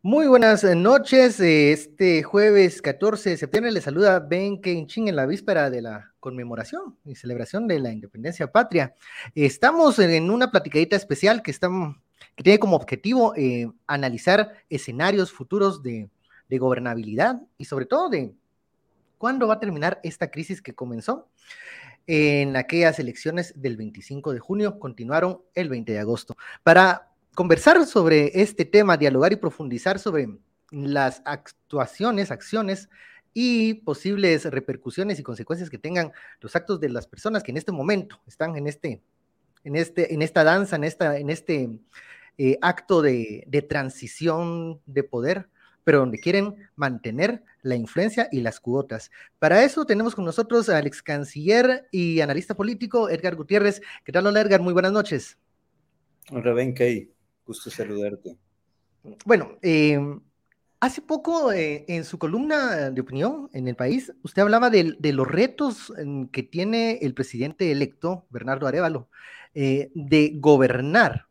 Muy buenas noches. Este jueves 14 de septiembre le saluda Ben Ching en la víspera de la conmemoración y celebración de la independencia patria. Estamos en una platicadita especial que, que tiene como objetivo eh, analizar escenarios futuros de, de gobernabilidad y sobre todo de cuándo va a terminar esta crisis que comenzó en aquellas elecciones del 25 de junio, continuaron el 20 de agosto. Para conversar sobre este tema, dialogar y profundizar sobre las actuaciones, acciones y posibles repercusiones y consecuencias que tengan los actos de las personas que en este momento están en este, en este, en esta danza, en esta, en este eh, acto de, de transición de poder, pero donde quieren mantener la influencia y las cuotas. Para eso tenemos con nosotros al ex canciller y analista político Edgar Gutiérrez. ¿Qué tal, hola Edgar? Muy buenas noches. Ben Kay. Gusto saludarte. Bueno, em, hace poco eh, en su columna de opinión en el país, usted hablaba de, los retos em, que tiene el presidente electo, Bernardo Arevalo, eh, de gobernar,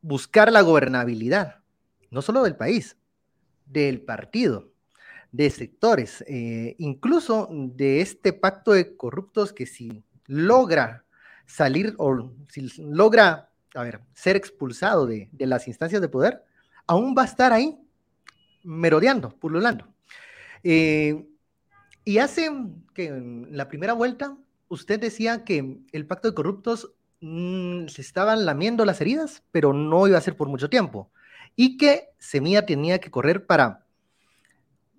buscar la gobernabilidad, no solo del país, del partido, de sectores, eh, incluso de este pacto de corruptos que si logra salir o si logra a ver, ser expulsado de, las instancias de poder, aún va a estar ahí merodeando, pululando. Eh, y hace que en la primera vuelta usted decía que el pacto de corruptos mm, se estaban lamiendo las heridas, pero no iba a ser por mucho tiempo. Y que Semilla tenía que correr para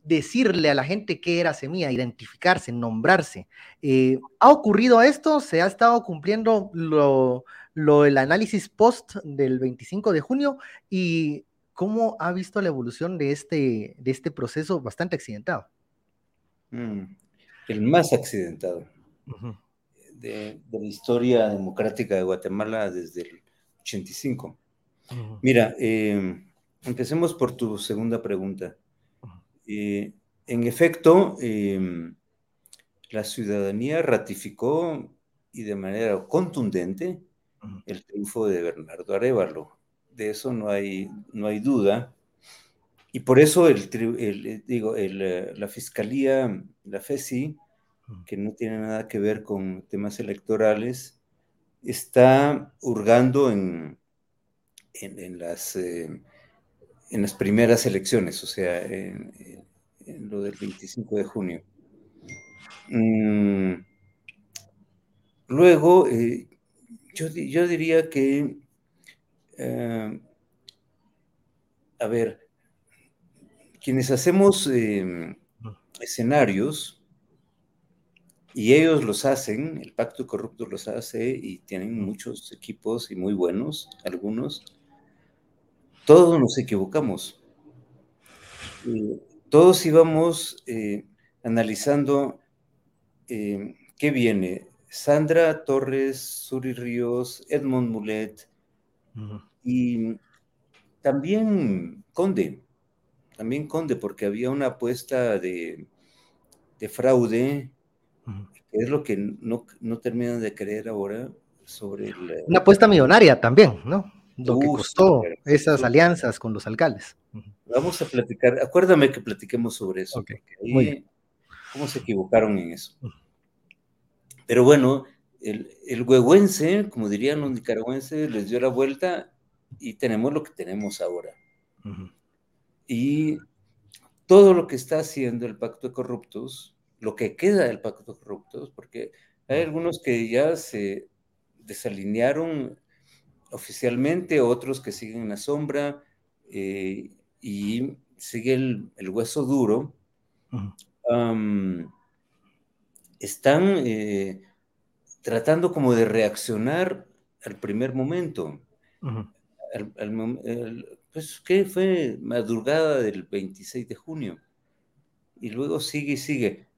decirle a la gente qué era Semilla, identificarse, nombrarse. Eh, ¿Ha ocurrido esto? ¿Se ha estado cumpliendo lo, lo, el análisis post del 25 de junio y cómo ha visto la evolución de este, de este proceso bastante accidentado. Mm, el más accidentado de, la historia democrática de Guatemala desde el 85. Mira, eh, empecemos por tu segunda pregunta. Eh, en efecto, em, la ciudadanía ratificó y de manera contundente el triunfo de Bernardo Arevalo. De eso no hay, no hay duda. Y por eso el, eh, digo, eh, la fiscalía, la FESI, que no tiene nada que ver con temas electorales, está hurgando en, en, las, eh, en las primeras elecciones, o sea, en, lo del 25 de junio. Mm, luego, yo, diría que, eh, a ver, quienes hacemos em, escenarios, y ellos los hacen, el Pacto Corrupto los hace y tienen muchos equipos y muy buenos, algunos, todos nos equivocamos. todos íbamos eh, analizando em, qué viene, Sandra Torres, Suri Ríos, Edmond Mulet y también Conde, también Conde, porque había una apuesta de, fraude, es lo que no, terminan de creer ahora sobre el... Una apuesta millonaria también, ¿no? Lo que costó esas alianzas con los alcaldes. Vamos a platicar, acuérdame que platiquemos sobre eso, cómo se equivocaron en eso. Pero bueno, el, el huehuense, como dirían los nicaragüenses, les dio la vuelta y tenemos lo que tenemos ahora. Y todo lo que está haciendo el pacto de corruptos, lo que queda del pacto de corruptos, porque hay algunos que ya se desalinearon oficialmente, otros que siguen en la sombra eh, y sigue el, hueso duro están eh, tratando como de reaccionar al primer momento. pues, ¿qué fue? Madrugada del 26 de junio. Y luego sigue y sigue.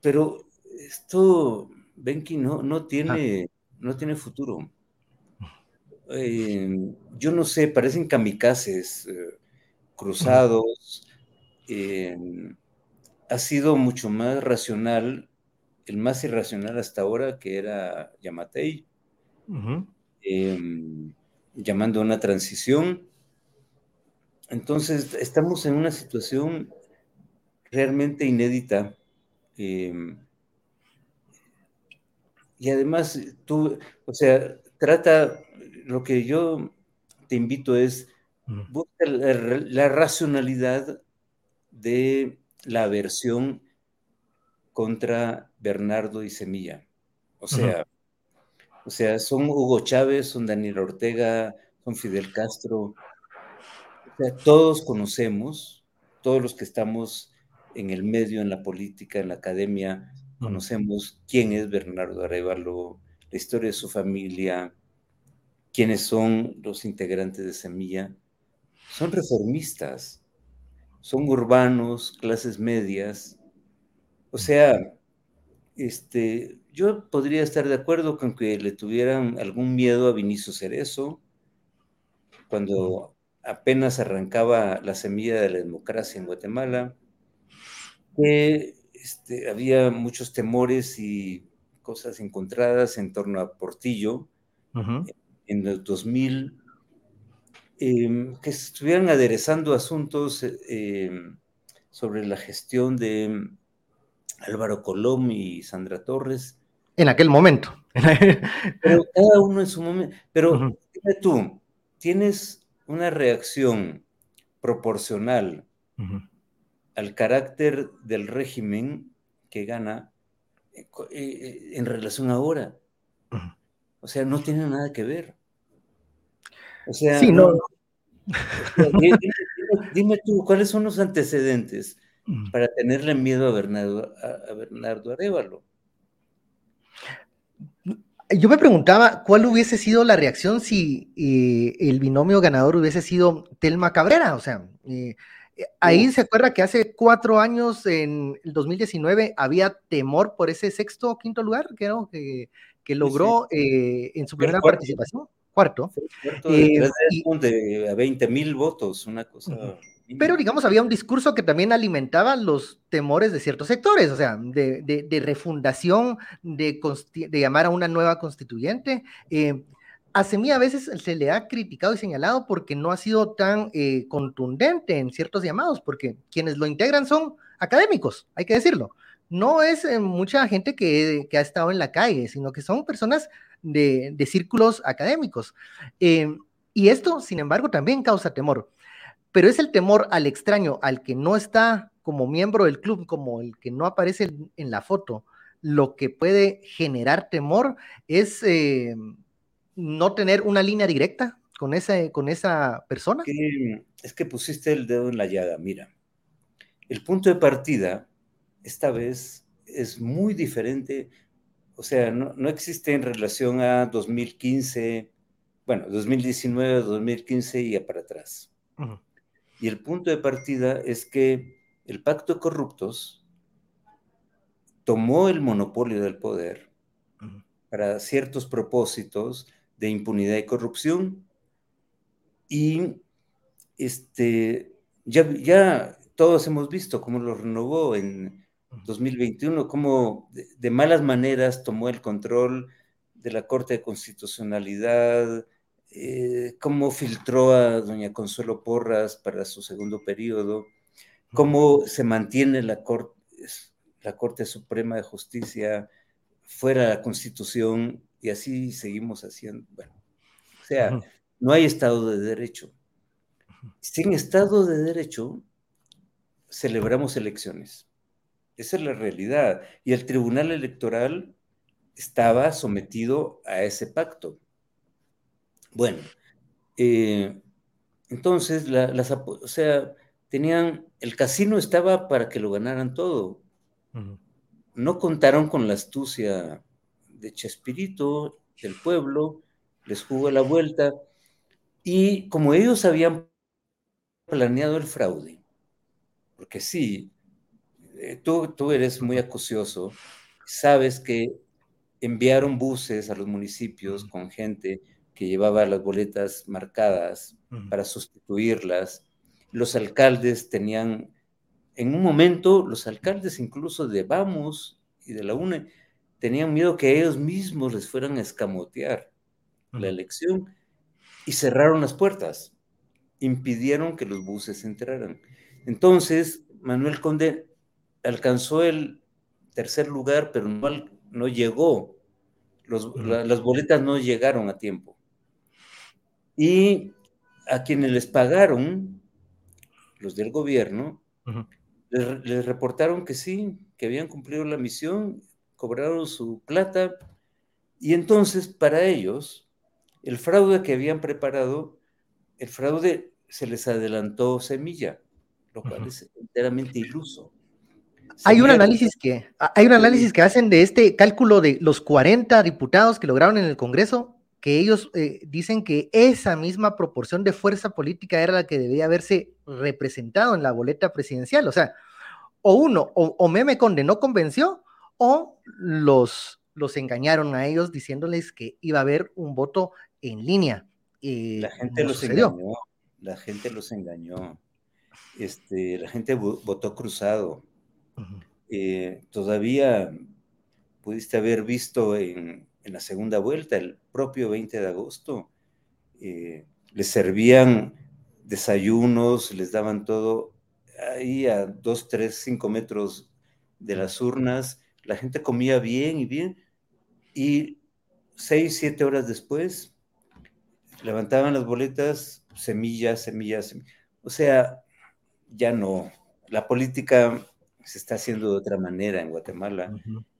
Pero esto, Benki, no, no, tiene, no tiene futuro. Eh, yo no sé, parecen kamikazes, eh, cruzados, em, ha sido mucho más racional, el más irracional hasta ahora, que era Yamatei, llamando a una transición. Entonces, estamos en una situación realmente inédita. Em, y además, tú, o sea, trata, lo que yo te invito es, busca la, racionalidad de la aversión contra Bernardo y Semilla. O sea, o sea, son Hugo Chávez, son Daniel Ortega, son Fidel Castro. O sea, todos conocemos, todos los que estamos en el medio, en la política, en la academia, conocemos quién es Bernardo Arevalo, la historia de su familia, quiénes son los integrantes de Semilla. Son reformistas, son urbanos, clases medias. O sea, este, yo podría estar de acuerdo con que le tuvieran algún miedo a Vinicio Cerezo, cuando apenas arrancaba la semilla de la democracia en Guatemala, que este, había muchos temores y cosas encontradas en torno a Portillo en el 2000, em, que estuvieran aderezando asuntos em, sobre la gestión de Álvaro Colom y Sandra Torres. En aquel momento. Pero cada uno en su momento. Pero dime tú, ¿tienes una reacción proporcional al carácter del régimen que gana eh, eh, en relación ahora. O sea, no tiene nada que ver. O sea, sí, no. dime, tú, ¿cuáles son los antecedentes para tenerle miedo a Bernardo, a, Bernardo Arevalo? Yo me preguntaba cuál hubiese sido la reacción si eh, el binomio ganador hubiese sido Telma Cabrera. O sea, eh, ahí se acuerda que hace cuatro años, en el 2019, había temor por ese sexto o quinto lugar, creo, que, que logró eh, en su primera participación. Cuarto. Eh, de 20 mil votos, una cosa. Pero digamos, había un discurso que también alimentaba los temores de ciertos sectores, o sea, de, de, refundación, de, de, llamar a una nueva constituyente. Eh, a Semilla a veces se le ha criticado y señalado porque no ha sido tan eh, contundente en ciertos llamados, porque quienes lo integran son académicos, hay que decirlo. No es eh, mucha gente que, ha estado en la calle, sino que son personas de, círculos académicos. Eh, y esto, sin embargo, también causa temor. Pero es el temor al extraño, al que no está como miembro del club, como el que no aparece en la foto, lo que puede generar temor es no tener una línea directa con esa, con esa persona? es que pusiste el dedo en la llaga, mira. El punto de partida, esta vez, es muy diferente, o sea, no, existe en relación a 2015, bueno, 2019, 2015 y para atrás. Y el punto de partida es que el pacto de corruptos tomó el monopolio del poder para ciertos propósitos de impunidad y corrupción. Y este, ya, ya todos hemos visto cómo lo renovó en 2021, cómo de, malas maneras tomó el control de la Corte de Constitucionalidad, eh, cómo filtró a doña Consuelo Porras para su segundo periodo, cómo se mantiene la Corte, la Corte Suprema de Justicia fuera de la Constitución y así seguimos haciendo. Bueno, o sea, no hay Estado de Derecho. Sin Estado de Derecho, celebramos elecciones. Esa es la realidad. Y el Tribunal Electoral estaba sometido a ese pacto. Bueno, eh, entonces, las, o sea, tenían, el casino estaba para que lo ganaran todo. No contaron con la astucia de Chespirito, del pueblo, les jugó la vuelta, y como ellos habían planeado el fraude, porque sí, eh, tú, tú eres muy acucioso, sabes que enviaron buses a los municipios con gente que llevaba las boletas marcadas para sustituirlas. Los alcaldes tenían en un momento los alcaldes incluso de Vamos y de la UNE tenían miedo que ellos mismos les fueran a escamotear la elección y cerraron las puertas, impidieron que los buses entraran. Entonces, Manuel Conde alcanzó el tercer lugar, pero no, no llegó. las boletas no llegaron a tiempo. Y a quienes les pagaron, los del gobierno, les, reportaron que sí, que habían cumplido la misión, cobraron su plata, y entonces para ellos, el fraude que habían preparado, el fraude se les adelantó semilla, lo cual es enteramente iluso. Hay un, análisis que, hay un análisis que hacen de este cálculo de los 40 diputados que lograron en el Congreso, que ellos eh, dicen que esa misma proporción de fuerza política era la que debía haberse representado en la boleta presidencial. O sea, o uno, o, Meme Conde no convenció, o los, los engañaron a ellos diciéndoles que iba a haber un voto en línea. la gente los engañó, la gente los engañó. Este, la gente votó cruzado. Eh, todavía pudiste haber visto en, en la segunda vuelta, el propio 20 de agosto, eh, les servían desayunos, les daban todo ahí a 2, 3, 5 metros de las urnas, la gente comía bien y bien, y 6, 7 horas después levantaban las boletas, semillas, semillas, o sea, ya no, la política se está haciendo de otra manera en Guatemala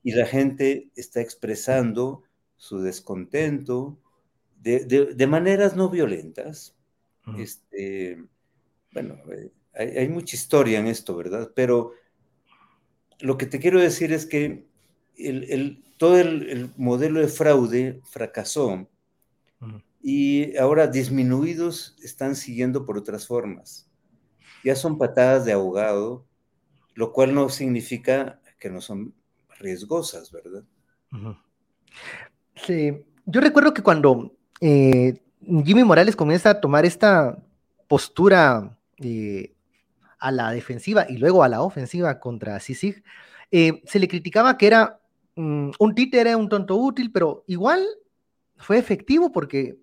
y la gente está expresando su descontento de, maneras no violentas. este, bueno, eh, hay, mucha historia en esto, ¿verdad? Pero lo que te quiero decir es que el, todo el, modelo de fraude fracasó y ahora disminuidos están siguiendo por otras formas. Ya son patadas de ahogado, lo cual no significa que no son riesgosas, ¿verdad? Sí, yo recuerdo que cuando eh, Jimmy Morales comienza a tomar esta postura eh, a la defensiva y luego a la ofensiva contra Sisig, eh, se le criticaba que era mm, un títere, un tonto útil, pero igual fue efectivo porque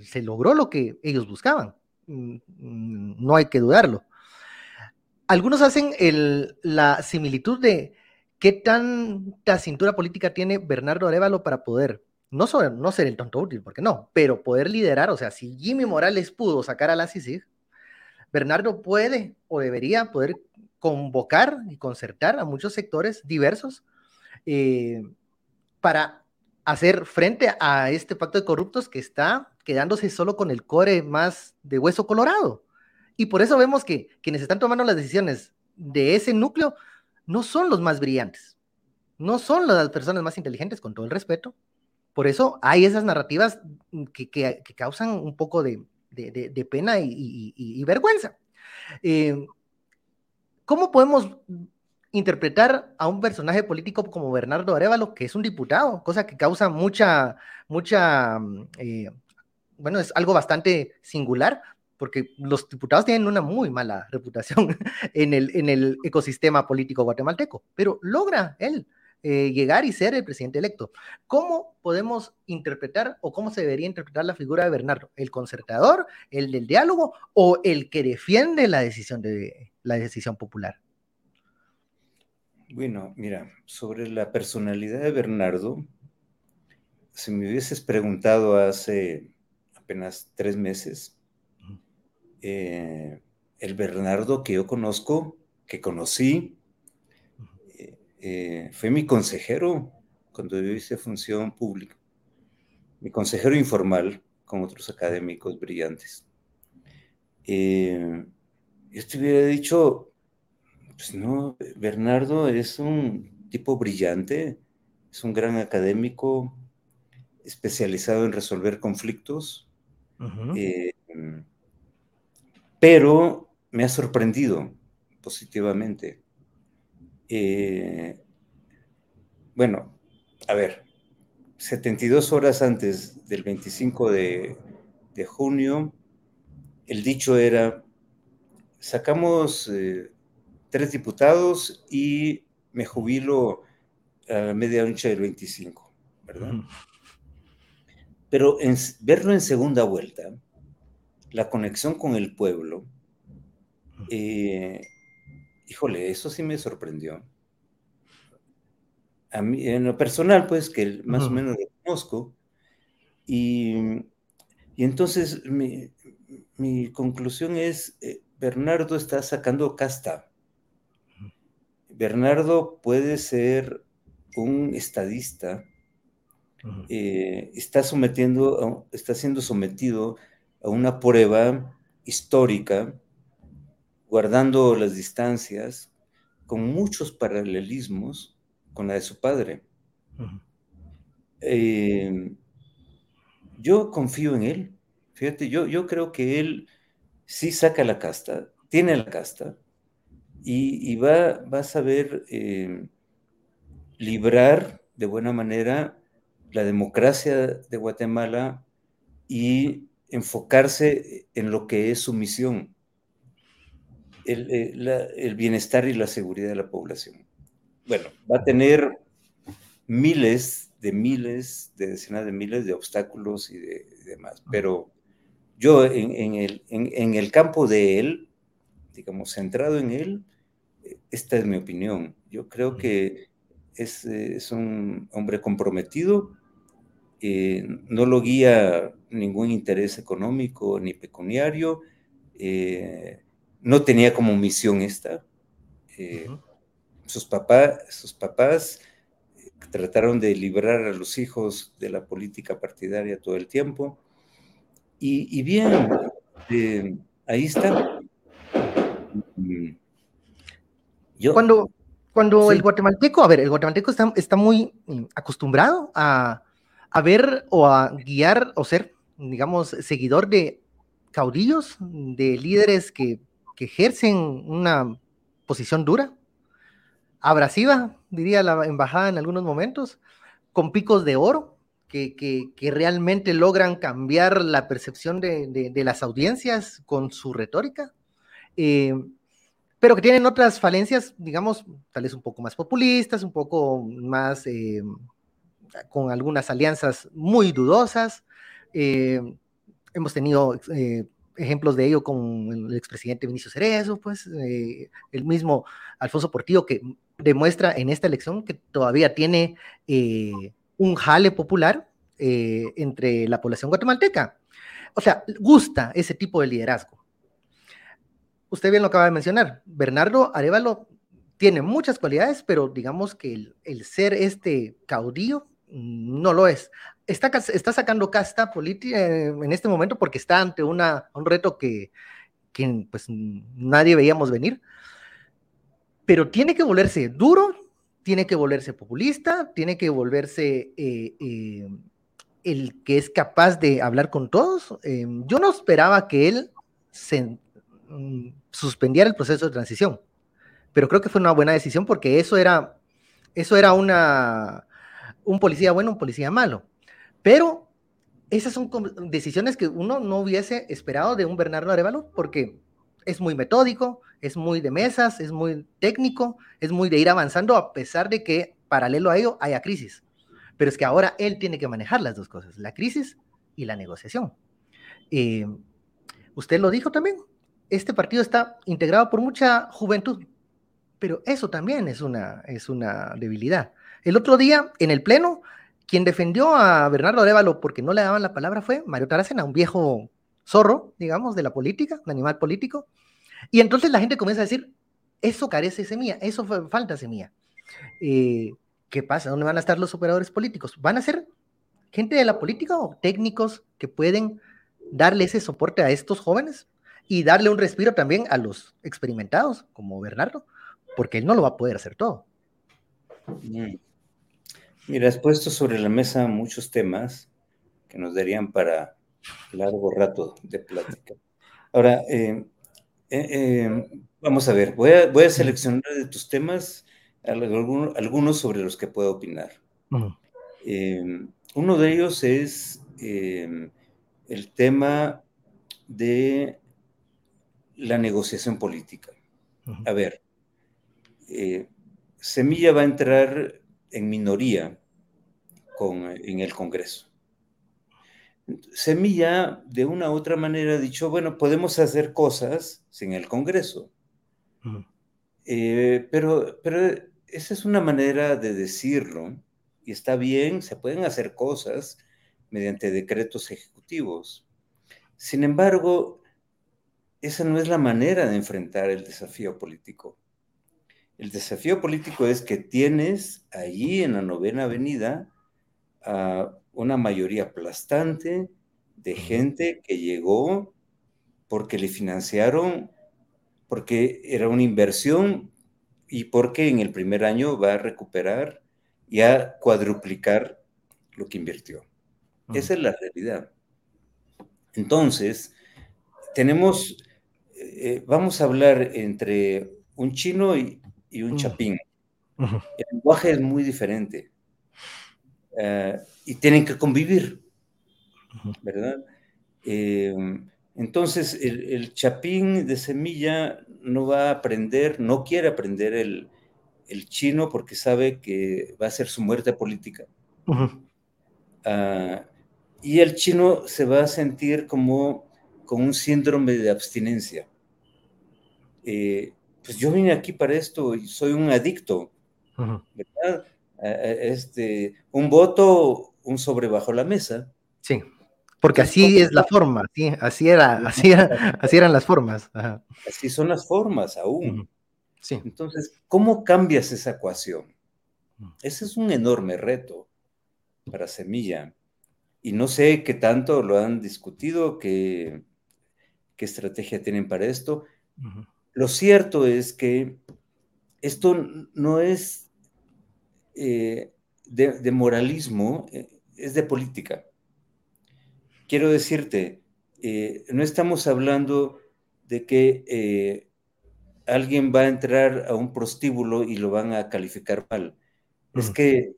se logró lo que ellos buscaban. Mm, mm, no hay que dudarlo. Algunos hacen la similitud de ¿Qué tanta cintura política tiene Bernardo Arevalo para poder, no, ser el tonto útil, porque no, pero poder liderar? O sea, si Jimmy Morales pudo sacar a la CICIG, Bernardo puede o debería poder convocar y concertar a muchos sectores diversos eh, para hacer frente a este pacto de corruptos que está quedándose solo con el core más de hueso colorado. Y por eso vemos que quienes están tomando las decisiones de ese núcleo no son los más brillantes, no son las personas más inteligentes, con todo el respeto. Por eso hay esas narrativas que, causan un poco de, pena y, vergüenza. Eh, ¿Cómo podemos interpretar a un personaje político como Bernardo Arevalo, que es un diputado, cosa que causa mucha, mucha, eh, bueno, es algo bastante singular, porque los diputados tienen una muy mala reputación en el, en el ecosistema político guatemalteco, pero logra él eh, llegar y ser el presidente electo. ¿Cómo podemos interpretar o cómo se debería interpretar la figura de Bernardo? ¿El concertador, el del diálogo o el que defiende la decisión, de, la decisión popular? Bueno, mira, sobre la personalidad de Bernardo, si me hubieses preguntado hace apenas tres meses, eh, el Bernardo que yo conozco, que conocí, eh, eh, fue mi consejero cuando yo hice función pública, mi consejero informal con otros académicos brillantes. yo te hubiera dicho, pues no, Bernardo es un tipo brillante, es un gran académico especializado en resolver conflictos pero me ha sorprendido positivamente. Eh, bueno, a ver, 72 horas antes del 25 de, junio, el dicho era, sacamos tres diputados y me jubilo a la medianoche del 25, ¿verdad? Pero en, verlo en segunda vuelta, la conexión con el pueblo, eh, híjole, eso sí me sorprendió. A mí, en lo personal, pues, que más o menos lo conozco, y, entonces mi, conclusión es, eh, Bernardo está sacando casta. Bernardo puede ser un estadista, eh, está sometiendo, está siendo sometido a una prueba histórica, guardando las distancias, con muchos paralelismos con la de su padre. Eh, yo confío en él. Fíjate, yo, yo creo que él sí saca la casta, tiene la casta, y, va, va, a saber eh, librar de buena manera la democracia de Guatemala y enfocarse en lo que es su misión, el, eh, el, bienestar y la seguridad de la población. Bueno, va a tener miles de miles, de decenas de miles de obstáculos y, de, demás, pero yo en, el, en, el campo de él, digamos, centrado en él, esta es mi opinión. Yo creo que es, es un hombre comprometido, eh, no lo guía ningún interés económico ni pecuniario, eh, no tenía como misión esta. Eh, sus, papás sus papás trataron de librar a los hijos de la política partidaria todo el tiempo. Y, bien, ahí está. cuando cuando el guatemalteco, a ver, el guatemalteco está, está muy mm, acostumbrado a, a, ver o a guiar o ser, digamos, seguidor de caudillos, de líderes que, que ejercen una posición dura, abrasiva, diría la embajada en algunos momentos, con picos de oro, que, que, realmente logran cambiar la percepción de, de, las audiencias con su retórica. Eh, pero que tienen otras falencias, digamos, tal vez un poco más populistas, un poco más eh, con algunas alianzas muy dudosas. Eh, hemos tenido ejemplos de ello con el expresidente Vinicio Cerezo, pues el mismo Alfonso Portillo que demuestra en esta elección que todavía tiene un jale popular entre la población guatemalteca. O sea, gusta ese tipo de liderazgo usted bien lo acaba de mencionar, Bernardo Arevalo tiene muchas cualidades, pero digamos que el, ser este caudillo mm, no lo es. Está, está sacando casta política eh, en este momento porque está ante una, un reto que, que pues, nadie veíamos venir, pero tiene que volverse duro, tiene que volverse populista, tiene que volverse eh, eh, el que es capaz de hablar con todos. yo no esperaba que él mm, suspendiera el proceso de transición. Pero creo que fue una buena decisión porque eso era, eso era un policía bueno, un policía malo. Pero esas son decisiones que uno no hubiese esperado de un Bernardo Arevalo porque es muy metódico, es muy de mesas, es muy técnico, es muy de ir avanzando a pesar de que paralelo a ello haya crisis. Pero es que ahora él tiene que manejar las dos cosas, la crisis y la negociación. Eh, usted lo dijo también, este partido está integrado por mucha juventud, pero eso también es una, es una debilidad. El otro día, en el Pleno, quien defendió a Bernardo Arevalo porque no le daban la palabra fue Mario Taracena, un viejo zorro, digamos, de la política, un animal político. Y entonces la gente comienza a decir, eso carece semilla, eso falta semilla. Eh, ¿Qué pasa? ¿Dónde van a estar los operadores políticos? ¿Van a ser gente de la política o técnicos que pueden darle ese soporte a estos jóvenes? y darle un respiro también a los experimentados, como Bernardo, porque él no lo va a poder hacer todo. Mm. Mira, has puesto sobre la mesa muchos temas que nos darían para largo rato de plática. Ahora, eh, eh, eh, vamos a ver, voy a, voy a, seleccionar de tus temas algunos, sobre los que puedo opinar. uno de ellos es el tema de la negociación política. A ver, Semilla va a entrar en minoría con, en el Congreso. Semilla, de una u otra manera, ha dicho, bueno, podemos hacer cosas sin el Congreso. Eh, pero, pero esa es una manera de decirlo, y está bien, se pueden hacer cosas mediante decretos ejecutivos. Sin embargo, esa no es la manera de enfrentar el desafío político. El desafío político es que tienes allí en la novena avenida a una mayoría aplastante de gente que llegó porque le financiaron, porque era una inversión y porque en el primer año va a recuperar y a cuadruplicar lo que invirtió. Esa es la realidad. Entonces, tenemos, eh, vamos a hablar entre un chino y, un chapín. El lenguaje es muy diferente. Eh, y tienen que convivir, ¿verdad? Eh, entonces, el, chapín de semilla no va a aprender, no quiere aprender el, chino porque sabe que va a ser su muerte política. Ah, y el chino se va a sentir como con un síndrome de abstinencia. Eh, pues yo vine aquí para esto y soy un adicto, ¿verdad? este, un voto, un sobre bajo la mesa. Sí, porque así es la forma, ¿sí? así, era, así, así eran las formas. Así son las formas aún. Sí. Entonces, ¿cómo cambias esa ecuación? Ese es un enorme reto para Semilla. Y no sé qué tanto lo han discutido, qué, qué estrategia tienen para esto. Lo cierto es que esto no es eh, de, moralismo, eh, es de política. Quiero decirte, eh, no estamos hablando de que alguien va a entrar a un prostíbulo y lo van a calificar mal. Es que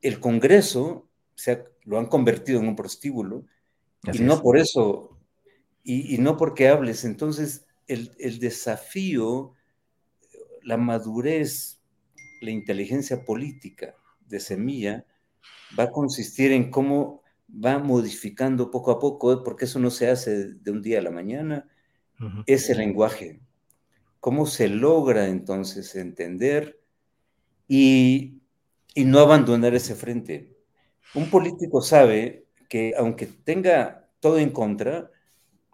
el Congreso se lo han convertido en un prostíbulo y no por eso, y, no porque hables. Entonces, el, el desafío, la madurez la inteligencia política de Semilla va a consistir en cómo va modificando poco a poco, porque eso no se hace de un día a la mañana, ese lenguaje. ¿Cómo se logra entonces entender y, y no abandonar ese frente? Un político sabe que aunque tenga todo en contra,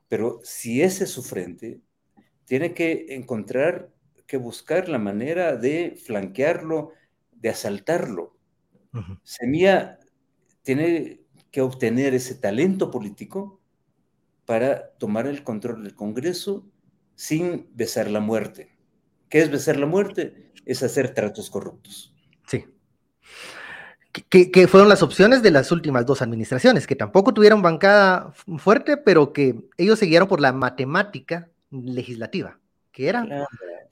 pero si ese es su frente, tiene que encontrar que buscar la manera de flanquearlo, de asaltarlo. Semilla tiene que obtener ese talento político para tomar el control del Congreso sin besar la muerte. ¿Qué es besar la muerte? Es hacer tratos corruptos. Sí. Que, fueron las opciones de las últimas dos administraciones, que tampoco tuvieron bancada fuerte, pero que ellos se guiaron por la matemática legislativa, que era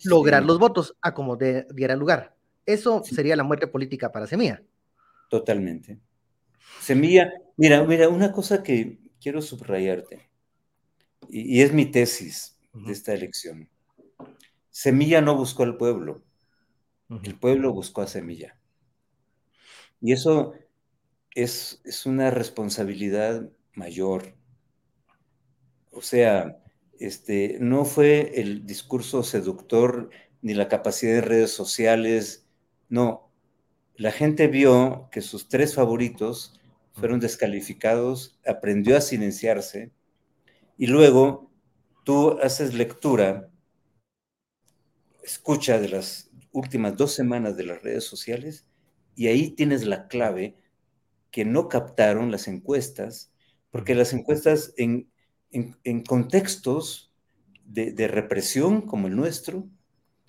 lograr los votos a como diera lugar. Eso sería la muerte política para Semilla. Totalmente. Semilla, mira, mira, una cosa que quiero subrayarte, y, es mi tesis de esta elección. Semilla no buscó al pueblo, el pueblo buscó a Semilla. Y eso es, es una responsabilidad mayor. O sea, este, no fue el discurso seductor ni la capacidad de redes sociales, no. La gente vio que sus tres favoritos fueron descalificados, aprendió a silenciarse y luego tú haces lectura, escucha de las últimas dos semanas de las redes sociales y ahí tienes la clave que no captaron las encuestas, porque las encuestas en en, contextos de, represión como el nuestro,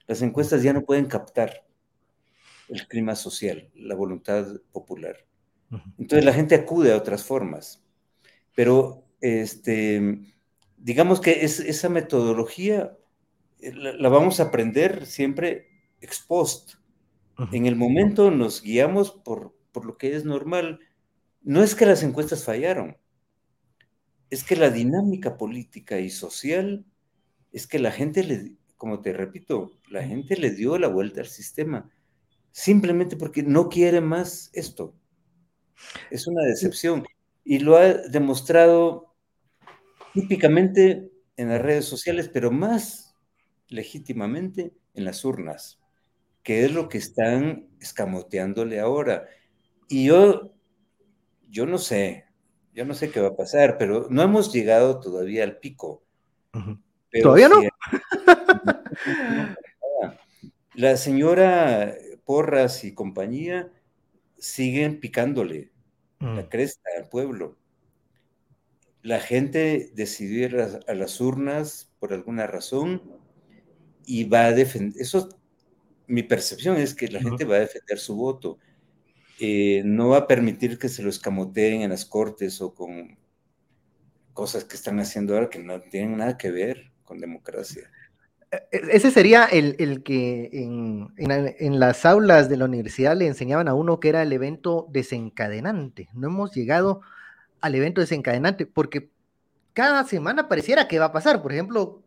las encuestas ya no pueden captar el clima social, la voluntad popular. Entonces la gente acude a otras formas. Pero este, digamos que esa metodología eh, la, vamos a aprender siempre ex post. En el momento nos guiamos por, por lo que es normal. No es que las encuestas fallaron, es que la dinámica política y social es que la gente le como te repito, la gente le dio la vuelta al sistema, simplemente porque no quiere más esto. Es una decepción. Y lo ha demostrado típicamente en las redes sociales, pero más legítimamente en las urnas, que es lo que están escamoteándole ahora. Y yo, yo no sé, yo no sé qué va a pasar, pero no hemos llegado todavía al pico. ¿Todavía no? La señora Porras y compañía siguen picándole la mm. cresta al pueblo. La gente decidió ir a, las urnas por alguna razón y va a defender, eso, mi percepción es que la gente va a defender su voto. Eh, no va a permitir que se lo escamoteen en las cortes o con cosas que están haciendo ahora que no tienen nada que ver con democracia. E, e, ese sería el, que en, las aulas de la universidad le enseñaban a uno que era el evento desencadenante. No hemos llegado al evento desencadenante porque cada semana pareciera que va a pasar. Por ejemplo,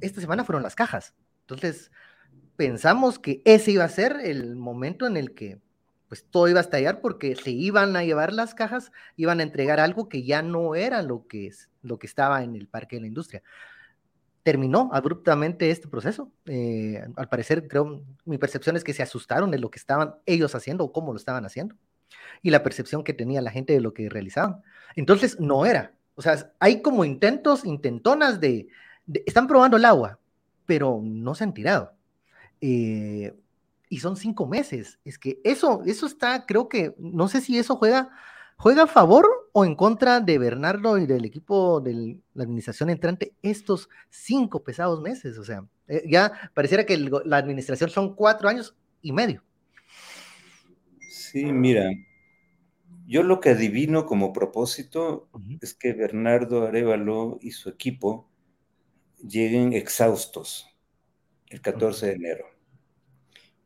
esta semana fueron las cajas. Entonces, pensamos que ese iba a ser el momento en el que pues todo iba a estallar porque se iban a llevar las cajas, iban a entregar algo que ya no era lo que, es, lo que estaba en el parque de la industria terminó abruptamente este proceso. Eh, al parecer, creo, mi percepción es que se asustaron de lo que estaban ellos haciendo o cómo lo estaban haciendo y la percepción que tenía la gente de lo que realizaban. Entonces, no era. O sea, hay como intentos, intentonas de, están probando el agua, pero no se han tirado. Eh, y son cinco meses. Es que eso, eso está, creo que, no sé si eso juega ¿Juega a favor o en contra de Bernardo y del equipo de la administración entrante estos cinco pesados meses? O sea, eh, ya pareciera que la administración son cuatro años y medio. Sí, mira, yo lo que adivino como propósito es que Bernardo Arevalo y su equipo lleguen exhaustos el 14 de enero.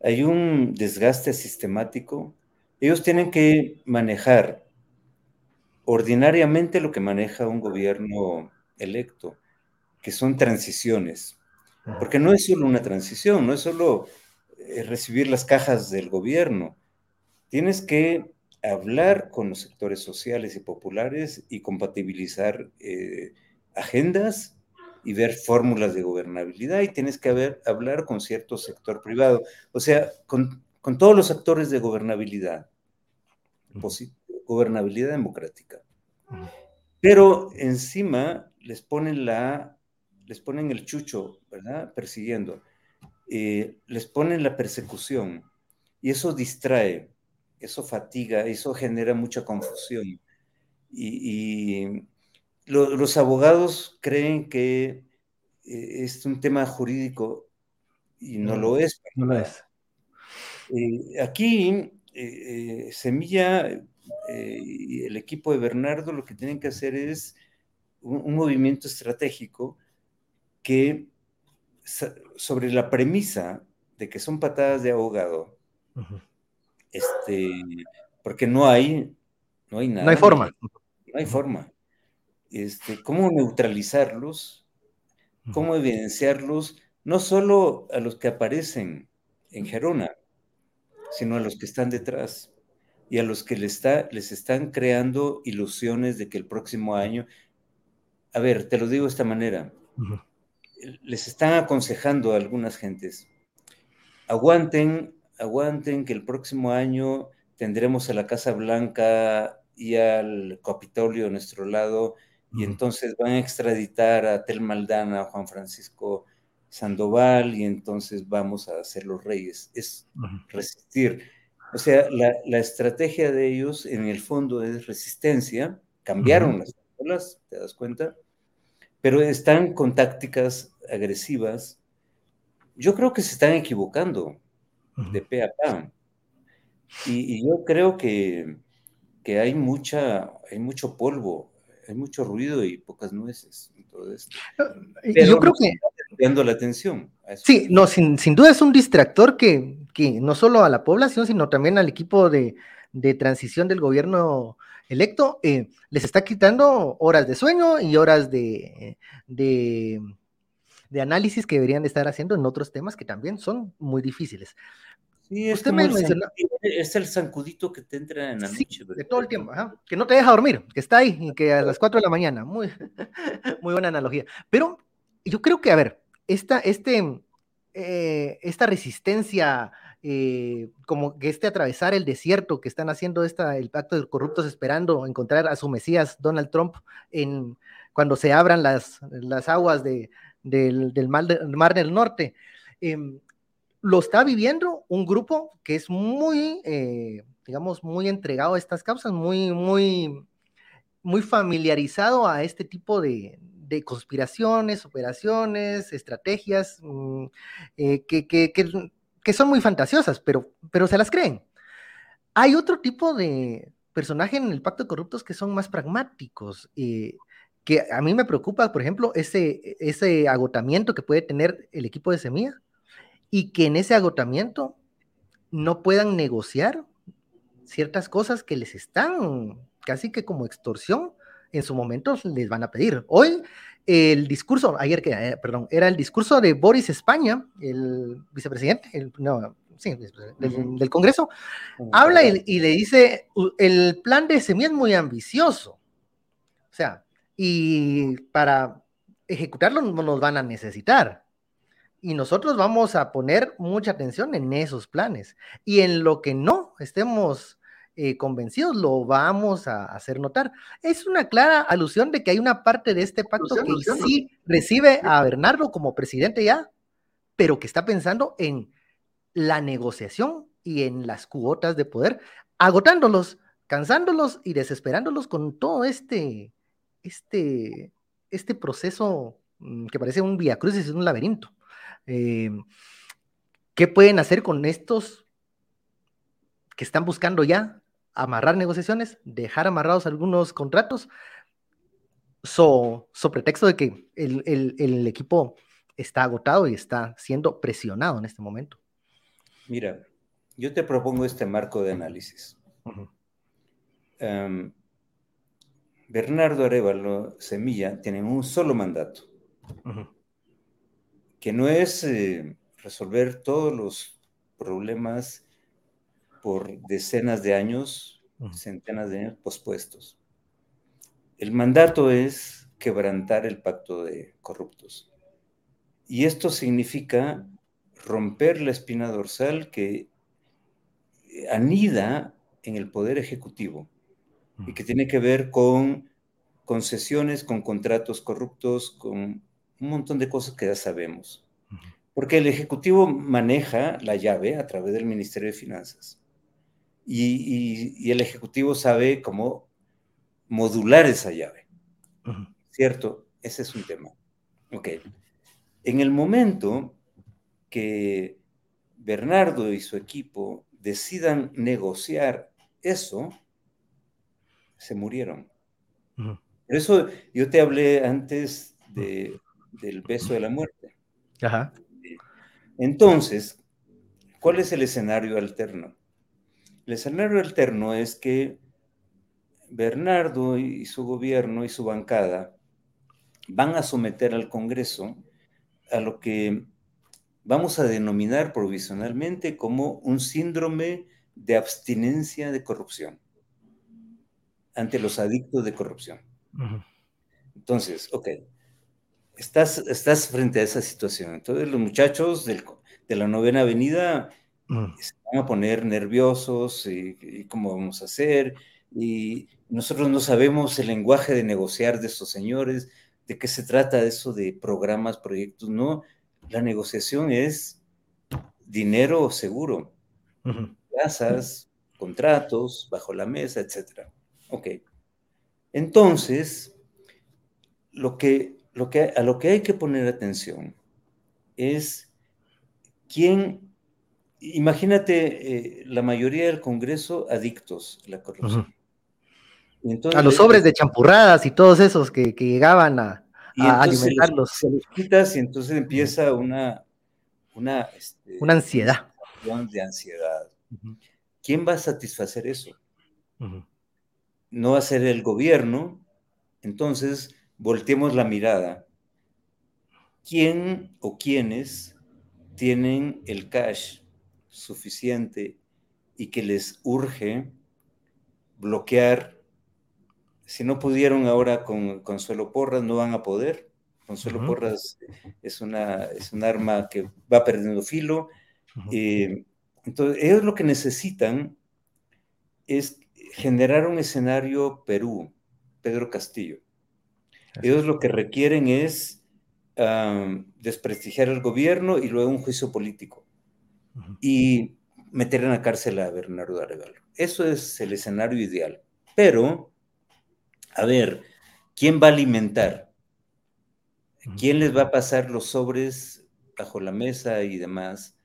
Hay un desgaste sistemático. Ellos tienen que manejar ordinariamente lo que maneja un gobierno electo, que son transiciones. Porque no es solo una transición, no es solo eh, recibir las cajas del gobierno. Tienes que hablar con los sectores sociales y populares y compatibilizar eh, agendas y ver fórmulas de gobernabilidad y tienes que hablar con cierto sector privado, o sea, con, todos los actores de gobernabilidad gobernabilidad democrática. Pero encima les ponen la, les ponen el chucho, ¿verdad? Persiguiendo. Eh, les ponen la persecución y eso distrae, eso fatiga, eso genera mucha confusión. Y, los abogados creen que eh, es un tema jurídico y no, lo es. No lo es. Eh, aquí, Semilla eh, y el equipo de Bernardo lo que tienen que hacer es un, movimiento estratégico que sobre la premisa de que son patadas de abogado, este, porque no hay, no hay nada. No hay forma. No hay forma. Este, ¿Cómo neutralizarlos? ¿Cómo evidenciarlos? No solo a los que aparecen en Gerona, sino a los que están detrás y a los que les, está, les están creando ilusiones de que el próximo año, a ver, te lo digo de esta manera, les están aconsejando a algunas gentes, aguanten, aguanten que el próximo año tendremos a la Casa Blanca y al Capitolio a nuestro lado, y entonces van a extraditar a Tel Maldana, a Juan Francisco Sandoval, y entonces vamos a ser los reyes. Es resistir o sea, la, estrategia de ellos en el fondo es resistencia, cambiaron las escuelas, ¿te das cuenta? Pero están con tácticas agresivas. Yo creo que se están equivocando de pe a pa. Y, yo creo que, hay, mucha, hay mucho polvo, hay mucho ruido y pocas nueces en todo esto. yo creo que... Está la atención. Sí, no, sin, sin duda es un distractor que, que no solo a la población, sino también al equipo de, transición del gobierno electo, eh, les está quitando horas de sueño y horas de, de, de análisis que deberían estar haciendo en otros temas que también son muy difíciles. Sí, es, Usted me el mencionó... es el zancudito que te entra en la noche. De todo el tiempo, que no te deja dormir, que está ahí y que a las 4 de la mañana. Muy, muy buena analogía. Pero yo creo que, a ver, esta, este, eh, esta resistencia, eh, como que este atravesar el desierto que están haciendo esta, el pacto de corruptos esperando encontrar a su Mesías, Donald Trump, en, cuando se abran las, las aguas de, del, del, mar, del, mar, del Norte. Em, lo está viviendo un grupo que es muy, eh, digamos, muy entregado a estas causas, muy, muy, muy familiarizado a este tipo de, de conspiraciones, operaciones, estrategias mm, eh, que, que, que, son muy fantasiosas, pero, pero se las creen. Hay otro tipo de personaje en el pacto de corruptos que son más pragmáticos. Eh, que a mí me preocupa, por ejemplo, ese, ese agotamiento que puede tener el equipo de Semilla y que en ese agotamiento no puedan negociar ciertas cosas que les están casi que como extorsión en su momento les van a pedir. Hoy el discurso, ayer que, eh, perdón, era el discurso de Boris España, el vicepresidente, el, no, sí, del, Congreso, habla y, y, le dice, el plan de Semilla es muy ambicioso. O sea, y para ejecutarlo nos van a necesitar. Y nosotros vamos a poner mucha atención en esos planes. Y en lo que no estemos eh, convencidos, lo vamos a hacer notar. Es una clara alusión de que hay una parte de este pacto que sí recibe a Bernardo como presidente ya, pero que está pensando en la negociación y en las cuotas de poder, agotándolos, cansándolos y desesperándolos con todo este, este, este proceso mm, que parece un via crucis, un laberinto. Eh, ¿Qué pueden hacer con estos que están buscando ya amarrar negociaciones, dejar amarrados algunos contratos, so, pretexto de que el, equipo está agotado y está siendo presionado en este momento? Mira, yo te propongo este marco de análisis. Em, Bernardo Arevalo Semilla tienen un solo mandato que no es eh, resolver todos los problemas por decenas de años, centenas de años pospuestos. El mandato es quebrantar el pacto de corruptos. Y esto significa romper la espina dorsal que anida en el poder ejecutivo y que tiene que ver con concesiones, con contratos corruptos, con un montón de cosas que ya sabemos. Porque el Ejecutivo maneja la llave a través del Ministerio de Finanzas. Y, el Ejecutivo sabe cómo modular esa llave. ¿Cierto? Ese es un tema. Ok. En el momento que Bernardo y su equipo decidan negociar eso, se murieron. Por eso yo te hablé antes de del beso de la muerte. Ajá. Entonces, ¿cuál es el escenario alterno? El escenario alterno es que Bernardo y su gobierno y su bancada van a someter al Congreso a lo que vamos a denominar provisionalmente como un síndrome de abstinencia de corrupción ante los adictos de corrupción. Entonces, ok, estás, estás frente a esa situación. Entonces los muchachos de la novena avenida mm. se van a poner nerviosos y, cómo vamos a hacer. Y nosotros no sabemos el lenguaje de negociar de estos señores, de qué se trata eso de programas, proyectos. No, la negociación es dinero seguro, plazas, contratos, bajo la mesa, etc. Ok. Entonces, lo que lo que, a lo que hay que poner atención es quién, imagínate eh, la mayoría del Congreso adictos a la corrupción. a los sobres de champurradas y todos esos que, llegaban a, alimentarlos. Se los quitas y entonces empieza una, una, este, una ansiedad. De ansiedad. ¿Quién va a satisfacer eso? No va a ser el gobierno. Entonces, volteemos la mirada quién o quiénes tienen el cash suficiente y que les urge bloquear. Si no pudieron ahora con Consuelo Porras, no van a poder. Consuelo Porras es, una, es un arma que va perdiendo filo. Eh, entonces, ellos lo que necesitan es generar un escenario Perú, Pedro Castillo. Ellos lo que requieren es desprestigiar el gobierno y luego un juicio político. Y meter en la cárcel a Bernardo Arevalo. Eso es el escenario ideal. Pero, a ver, ¿quién va a alimentar? ¿Quién les va a pasar los sobres bajo la mesa y demás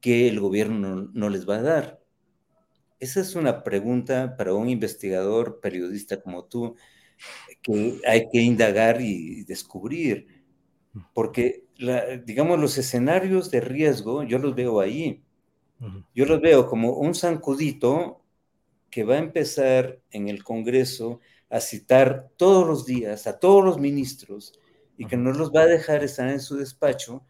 que el gobierno no, les va a dar? Esa es una pregunta para un investigador periodista como tú que hay que indagar y descubrir, porque digamos los escenarios de riesgo yo los veo ahí. Yo los veo como un zancudito que va a empezar en el Congreso a citar todos los días a todos los ministros y que no los va a dejar estar en su despacho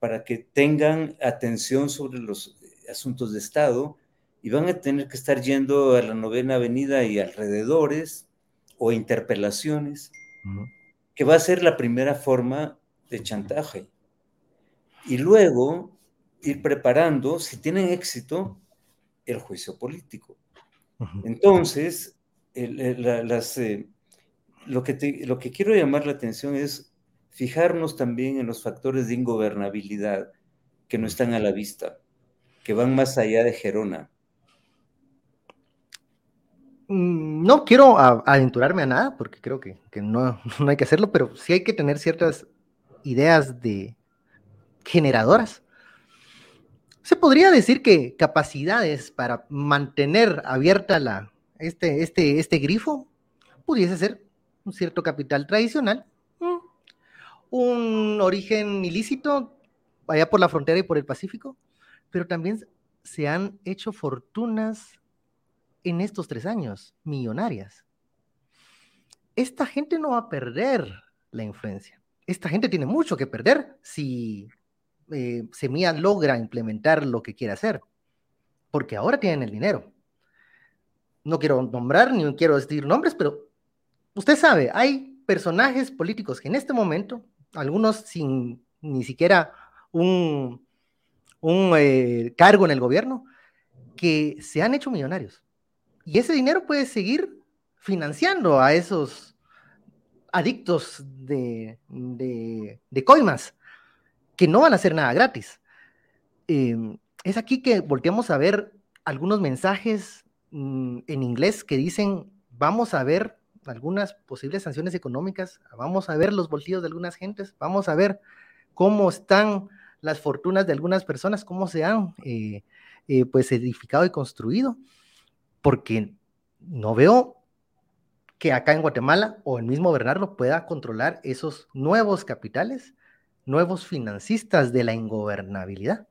para que tengan atención sobre los asuntos de Estado y van a tener que estar yendo a la novena avenida y alrededores o interpelaciones, que va a ser la primera forma de chantaje. Y luego ir preparando, si tienen éxito, el juicio político. Entonces, las, eh, lo, que lo que quiero llamar la atención es fijarnos también en los factores de ingobernabilidad que no están a la vista, que van más allá de Gerona. Mm, no quiero aventurarme a nada, porque creo que, no, hay que hacerlo, pero sí hay que tener ciertas ideas de generadoras. Se podría decir que capacidades para mantener abierta la, este, este, este grifo pudiese ser un cierto capital tradicional, mm, un origen ilícito allá por la frontera y por el Pacífico, pero también se han hecho fortunas en estos tres años, millonarias. Esta gente no va a perder la influencia. Esta gente tiene mucho que perder si eh, Semilla logra implementar lo que quiere hacer, porque ahora tienen el dinero. No quiero nombrar ni quiero decir nombres, pero usted sabe, hay personajes políticos que en este momento, algunos sin ni siquiera un, eh, cargo en el gobierno, que se han hecho millonarios. Y ese dinero puede seguir financiando a esos adictos de, de, coimas que no van a hacer nada gratis. Em, es aquí que volteamos a ver algunos mensajes mm, en inglés que dicen, vamos a ver algunas posibles sanciones económicas, vamos a ver los bolsillos de algunas gentes, vamos a ver cómo están las fortunas de algunas personas, cómo se han eh, eh, pues edificado y construido, porque no veo que acá en Guatemala o el mismo Bernardo pueda controlar esos nuevos capitales nuevos financistas de la ingobernabilidad.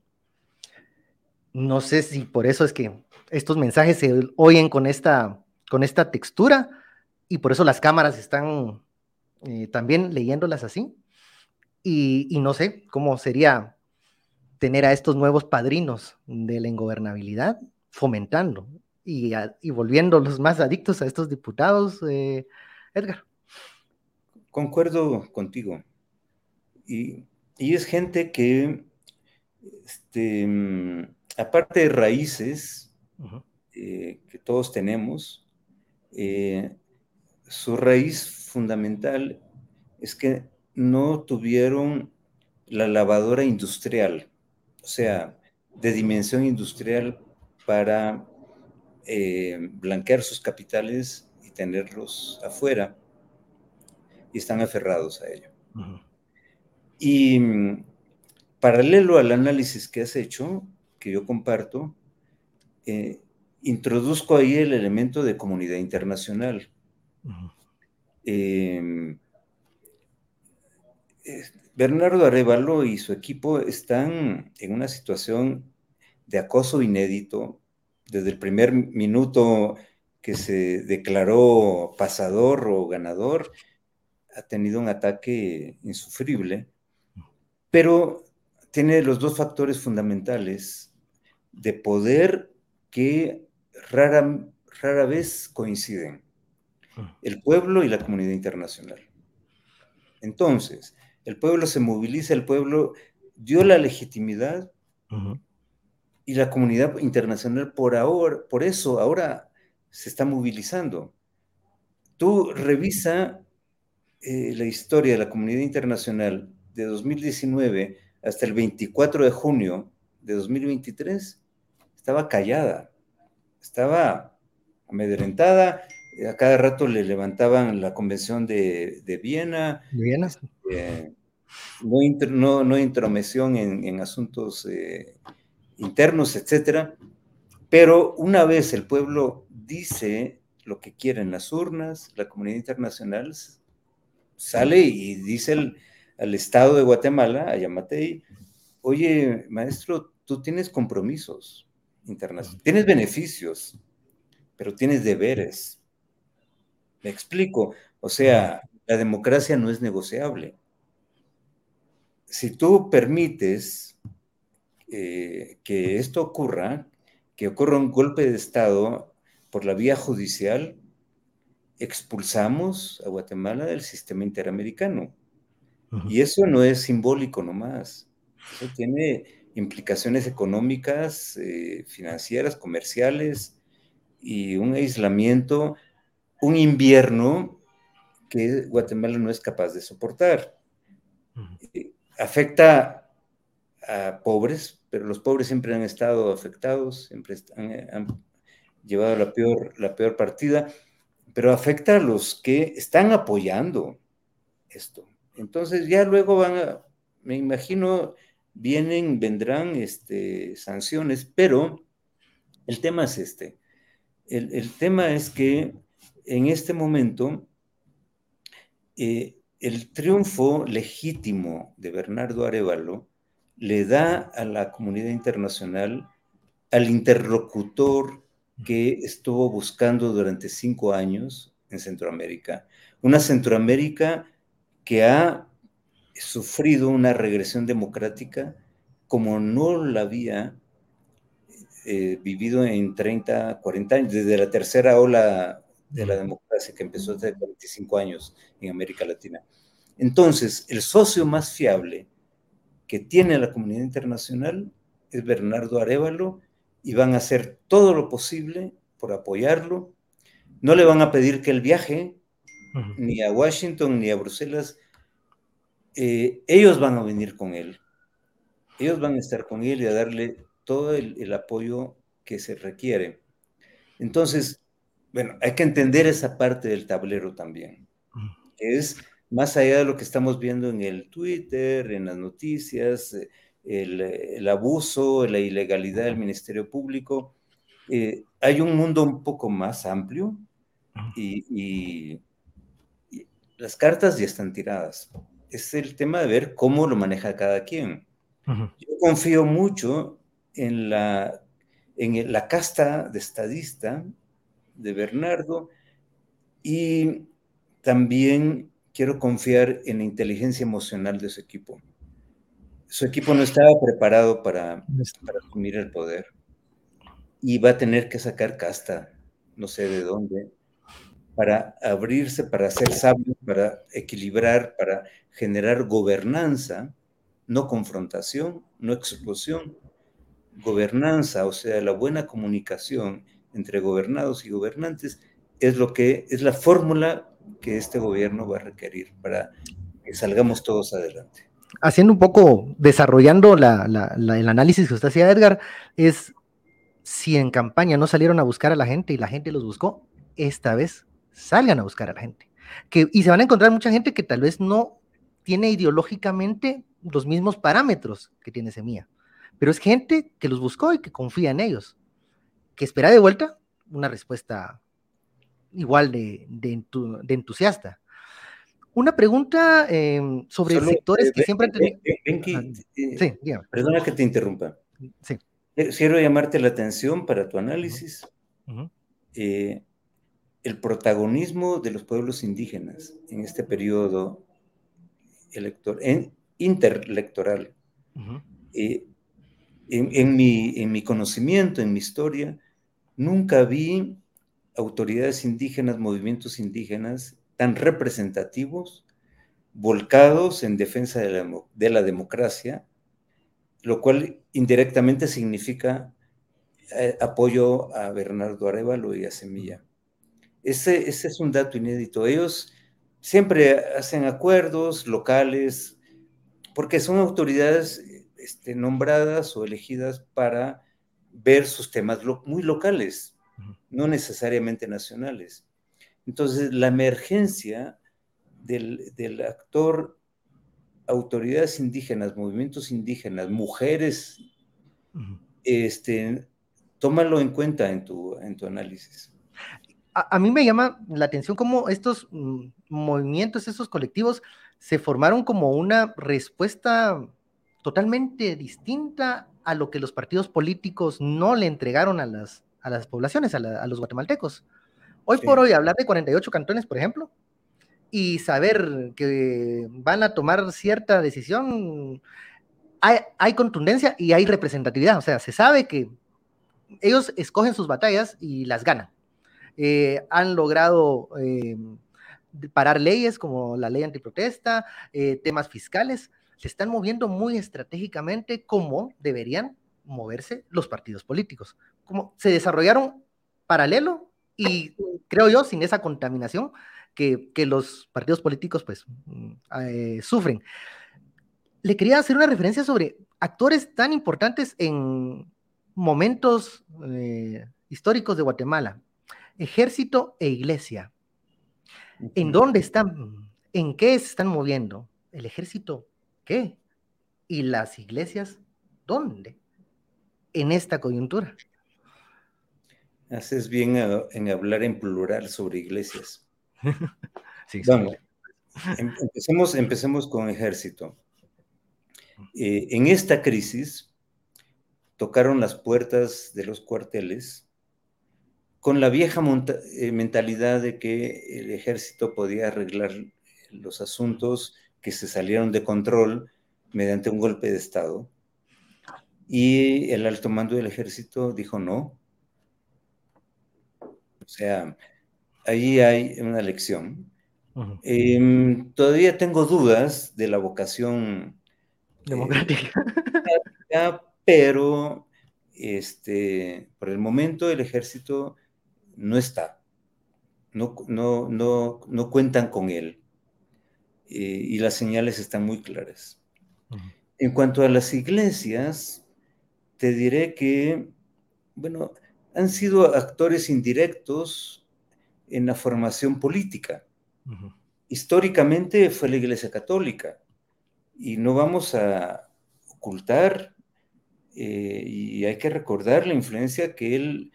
No sé si por eso es que estos mensajes se oyen con esta, con esta textura y por eso las cámaras están eh, también leyéndolas así. Y, no sé cómo sería tener a estos nuevos padrinos de la ingobernabilidad fomentando y, volviendo los más adictos a estos diputados, eh, Edgar. Concuerdo contigo. Y, es gente que, este, aparte de raíces eh, que todos tenemos, eh, su raíz fundamental es que no tuvieron la lavadora industrial, o sea, de dimensión industrial para eh, blanquear sus capitales y tenerlos afuera, y están aferrados a ello. Y mm, paralelo al análisis que has hecho, que yo comparto, eh, introduzco ahí el elemento de comunidad internacional. Em, Bernardo Arevalo y su equipo están en una situación de acoso inédito desde el primer minuto que se declaró pasador o ganador, ha tenido un ataque insufrible pero tiene los dos factores fundamentales de poder que rara, rara vez coinciden, ah. el pueblo y la comunidad internacional. Entonces, el pueblo se moviliza, el pueblo dio la legitimidad y la comunidad internacional por ahora, por eso ahora se está movilizando. Tú revisa eh, la historia de la comunidad internacional de 2019 hasta el 24 de junio de 2023, estaba callada, estaba amedrentada, a cada rato le levantaban la convención de, Viena, Viena. Este, no, no, intromisión en, asuntos eh, internos, etcétera. Pero una vez el pueblo dice lo que quiere en las urnas, la comunidad internacional sale y dice al Estado de Guatemala, a Yamatei, oye, maestro, tú tienes compromisos internacionales, tienes beneficios, pero tienes deberes. Me explico, o sea, la democracia no es negociable. Si tú permites eh, que esto ocurra, que ocurra un golpe de Estado por la vía judicial, expulsamos a Guatemala del sistema interamericano. Y eso no es simbólico nomás. Eso tiene implicaciones económicas, eh, financieras, comerciales y un aislamiento, un invierno que Guatemala no es capaz de soportar. Eh, afecta a pobres, pero los pobres siempre han estado afectados, siempre han, llevado la peor, la peor partida, pero afecta a los que están apoyando esto. Entonces ya luego van a, me imagino, vienen, vendrán este, sanciones, pero el tema es este. El, tema es que en este momento eh, el triunfo legítimo de Bernardo Arevalo le da a la comunidad internacional, al interlocutor que estuvo buscando durante cinco años en Centroamérica, una Centroamérica que ha sufrido una regresión democrática como no la había eh, vivido en 30, 40 años, desde la tercera ola de la democracia que empezó hace 45 años en América Latina. Entonces, el socio más fiable que tiene la comunidad internacional es Bernardo Arevalo y van a hacer todo lo posible por apoyarlo. No le van a pedir que él viaje ni a Washington ni a Bruselas. Eh, ellos van a venir con él. Ellos van a estar con él y a darle todo el, apoyo que se requiere. Entonces, bueno, hay que entender esa parte del tablero también. es más allá de lo que estamos viendo en el Twitter, en las noticias, eh, el, abuso, la ilegalidad del Ministerio Público, eh, hay un mundo un poco más amplio y, las cartas ya están tiradas. Es el tema de ver cómo lo maneja cada quien. Yo confío mucho en la, en la casta de estadista de Bernardo y también quiero confiar en la inteligencia emocional de su equipo. Su equipo no estaba preparado para, para asumir el poder y va a tener que sacar casta, no sé de dónde, para abrirse, para ser sabio, para equilibrar, para generar gobernanza, no confrontación, no explosión, gobernanza, o sea, la buena comunicación entre gobernados y gobernantes es lo que es la fórmula que este gobierno va a requerir para que salgamos todos adelante. Haciendo un poco, desarrollando el análisis que usted hacía, Edgar, es si en campaña no salieron a buscar a la gente y la gente los buscó, esta vez salgan a buscar a la gente. Que, y se van a encontrar mucha gente que tal vez no tiene ideológicamente los mismos parámetros que tiene Semilla, pero es gente que los buscó y que confía en ellos, que espera de vuelta una respuesta igual de, de entusiasta. Una pregunta em, sobre sectores eh, que siempre han tenido. sí, Perdona que te interrumpa. Sí. Eh, quiero llamarte la atención para tu análisis. Eh, el protagonismo de los pueblos indígenas en este periodo electoral, interelectoral. Eh, en, mi, en mi conocimiento, en mi historia, nunca vi autoridades indígenas, movimientos indígenas tan representativos, volcados en defensa de la, de la democracia, lo cual indirectamente significa eh, apoyo a Bernardo Arevalo y a Semilla. Ese, ese es un dato inédito. Ellos siempre hacen acuerdos locales, porque son autoridades este, nombradas o elegidas para ver sus temas muy locales, no necesariamente nacionales. Entonces, la emergencia del, del, actor, autoridades indígenas, movimientos indígenas, mujeres, este, tómalo en cuenta en tu, en tu análisis. A, mí me llama la atención cómo estos mm, movimientos, estos colectivos, se formaron como una respuesta totalmente distinta a lo que los partidos políticos no le entregaron a las, a las poblaciones, a, los guatemaltecos. Hoy por hoy, hablar de 48 cantones, por ejemplo, y saber que van a tomar cierta decisión, hay, hay, contundencia y hay representatividad. O sea, se sabe que ellos escogen sus batallas y las ganan. Eh, han logrado eh, parar leyes como la ley antiprotesta, eh, temas fiscales, se están moviendo muy estratégicamente como deberían moverse los partidos políticos. Como se desarrollaron paralelo y creo yo sin esa contaminación que, los partidos políticos pues mm, eh, sufren. Le quería hacer una referencia sobre actores tan importantes en momentos eh, históricos de Guatemala, ejército e iglesia. ¿En dónde están? ¿En qué se están moviendo? El ejército ¿Qué? ¿Y las iglesias dónde? En esta coyuntura. Haces bien en hablar en plural sobre iglesias. sí, em, empecemos, empecemos con ejército. Eh, en esta crisis tocaron las puertas de los cuarteles con la vieja eh, mentalidad de que el ejército podía arreglar los asuntos que se salieron de control mediante un golpe de Estado. Y el alto mando del ejército dijo no. O sea, ahí hay una lección. Em, todavía tengo dudas de la vocación eh, democrática, pero este, por el momento el ejército no está. No, no, no, no cuentan con él. Eh, y las señales están muy claras. En cuanto a las iglesias, te diré que, bueno, han sido actores indirectos en la formación política. Históricamente fue la Iglesia Católica y no vamos a ocultar eh, y hay que recordar la influencia que el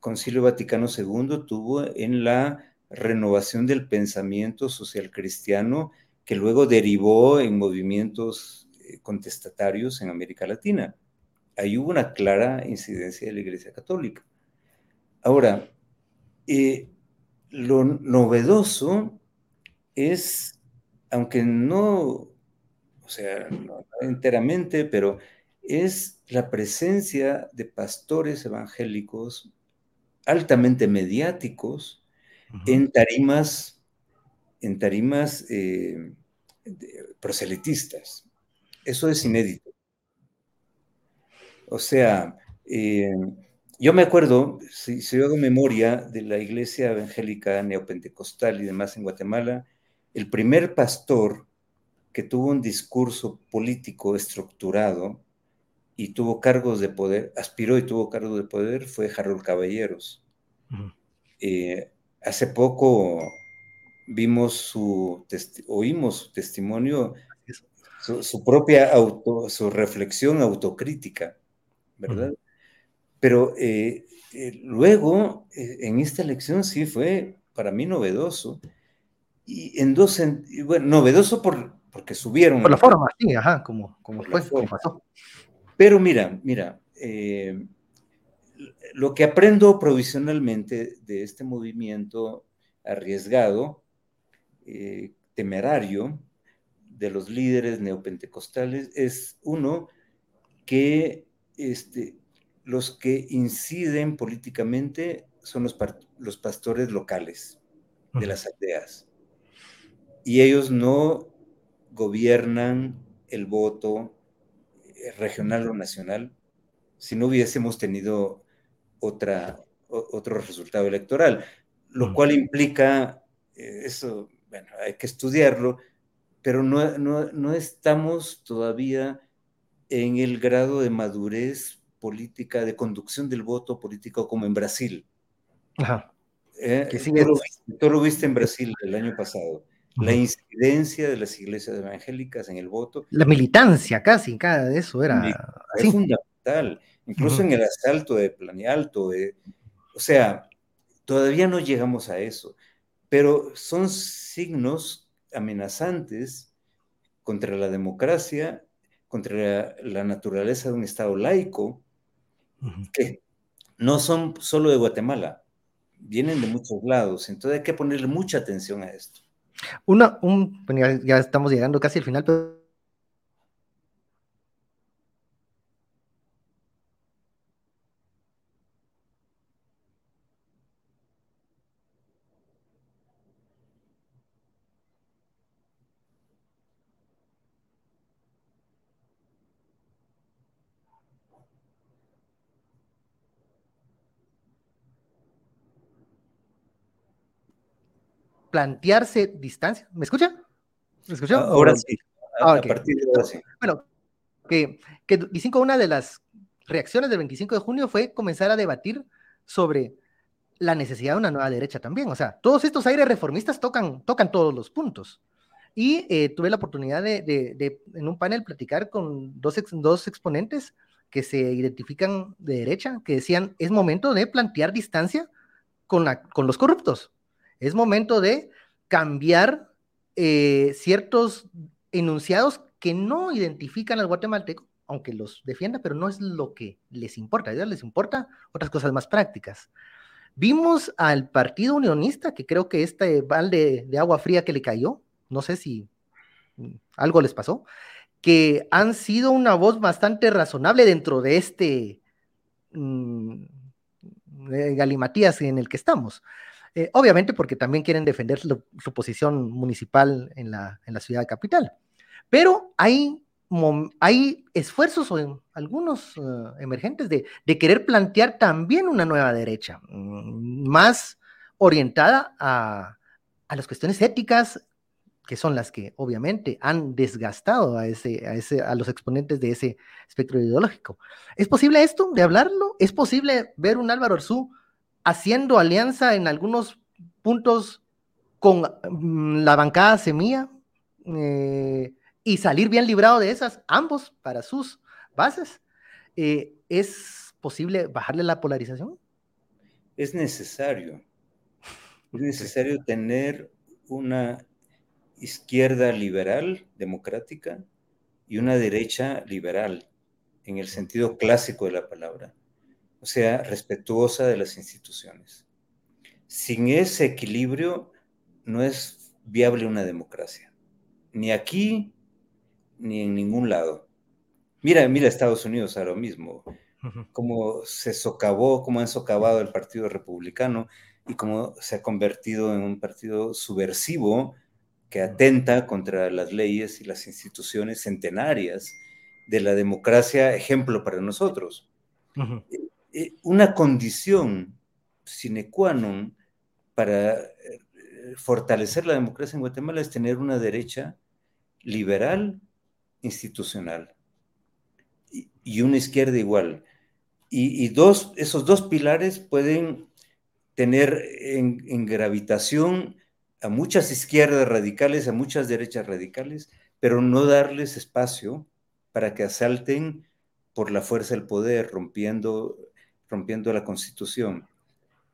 Concilio Vaticano II tuvo en la renovación del pensamiento social cristiano que luego derivó en movimientos eh, contestatarios en América Latina. Ahí hubo una clara incidencia de la Iglesia Católica. Ahora, eh, lo novedoso es, aunque no, o sea, no enteramente, pero es la presencia de pastores evangélicos altamente mediáticos en tarimas en tarimas eh, proselitistas. Eso es inédito. O sea, eh, yo me acuerdo, si, si, yo hago memoria de la iglesia evangélica neopentecostal y demás en Guatemala, el primer pastor que tuvo un discurso político estructurado y tuvo cargos de poder, aspiró y tuvo cargos de poder, fue Harold Caballeros. Eh, hace poco vimos su, oímos su testimonio, su, propia auto, su reflexión autocrítica, ¿verdad? Pero eh, eh, luego, eh, en esta elección sí fue para mí novedoso. Y en dos, bueno, novedoso por, porque subieron. Por la forma, sí, ajá, como, como fue, pasó. Pero mira, mira, lo que aprendo provisionalmente de este movimiento arriesgado temerario de los líderes neopentecostales es uno que este, los que inciden políticamente son los, los pastores locales de las aldeas. Y ellos no gobiernan el voto eh, regional o nacional si no hubiésemos tenido otra, otro resultado electoral, lo cual implica, eh, eso, bueno, hay que estudiarlo, pero no, no, estamos todavía en el grado de madurez política, de conducción del voto político como en Brasil. Ajá. Eh, tú, lo viste, en Brasil el año pasado. La incidencia de las iglesias evangélicas en el voto. La militancia casi, cada de eso era. Es fundamental. Incluso en el asalto de Planialto. o sea, todavía no llegamos a eso. Pero son signos amenazantes contra la democracia, contra la, naturaleza de un Estado laico, que no son solo de Guatemala, vienen de muchos lados. Entonces hay que ponerle mucha atención a esto. Una, un, ya estamos llegando casi al final, pero plantearse distancia. ¿Me escucha? ¿Me escucha? Ahora sí. A, ah, partir de ahora sí. Bueno, que, que 25, una de las reacciones del 25 de junio fue comenzar a debatir sobre la necesidad de una nueva derecha también. O sea, todos estos aires reformistas tocan, tocan todos los puntos. Y eh, tuve la oportunidad de, de, en un panel, platicar con dos, dos exponentes que se identifican de derecha, que decían, es momento de plantear distancia con, la, con los corruptos. Es momento de cambiar eh, ciertos enunciados que no identifican al guatemalteco, aunque los defienda, pero no es lo que les importa. A ellos les importa otras cosas más prácticas. Vimos al Partido Unionista, que creo que este balde de agua fría que le cayó, no sé si algo les pasó, que han sido una voz bastante razonable dentro de este mm, galimatías en el que estamos. Eh, obviamente porque también quieren defender su, posición municipal en la, en la, ciudad capital. Pero hay, hay esfuerzos o algunos eh, emergentes de, de, querer plantear también una nueva derecha, mm, más orientada a, a, las cuestiones éticas, que son las que obviamente han desgastado a, ese, a, ese, a los exponentes de ese espectro ideológico. ¿Es posible esto de hablarlo? ¿Es posible ver un Álvaro Arzú haciendo alianza en algunos puntos con mm, la bancada semilla eh, y salir bien librado de esas, ambos para sus bases. Eh, ¿Es posible bajarle la polarización? Es necesario. Es necesario tener una izquierda liberal, democrática, y una derecha liberal, en el sentido clásico de la palabra o sea, respetuosa de las instituciones. Sin ese equilibrio no es viable una democracia, ni aquí ni en ningún lado. Mira, mira Estados Unidos ahora mismo, cómo se socavó, cómo han socavado el Partido Republicano y cómo se ha convertido en un partido subversivo que atenta contra las leyes y las instituciones centenarias de la democracia, ejemplo para nosotros. Eh, una condición sine qua non para eh, fortalecer la democracia en Guatemala es tener una derecha liberal institucional y, una izquierda igual. Y, dos, esos dos pilares pueden tener en, en, gravitación a muchas izquierdas radicales, a muchas derechas radicales, pero no darles espacio para que asalten por la fuerza del poder, rompiendo rompiendo la constitución.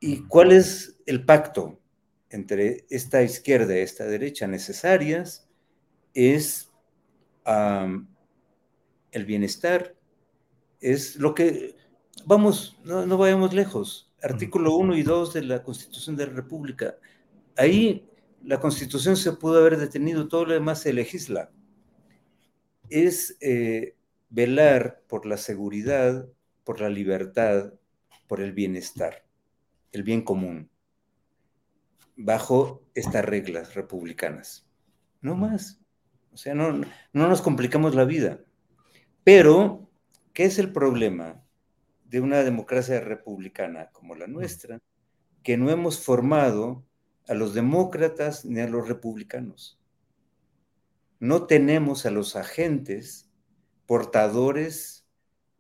¿Y cuál es el pacto entre esta izquierda y esta derecha necesarias? Es el bienestar, es lo que, vamos, no, vayamos lejos, artículo 1 y 2 de la Constitución de la República. Ahí la Constitución se pudo haber detenido, todo lo demás se legisla. es eh, velar por la seguridad, por la libertad, por el bienestar, el bien común, bajo estas reglas republicanas. No más. O sea, no, no nos complicamos la vida. Pero, ¿qué es el problema de una democracia republicana como la nuestra? Que no hemos formado a los demócratas ni a los republicanos. No tenemos a los agentes portadores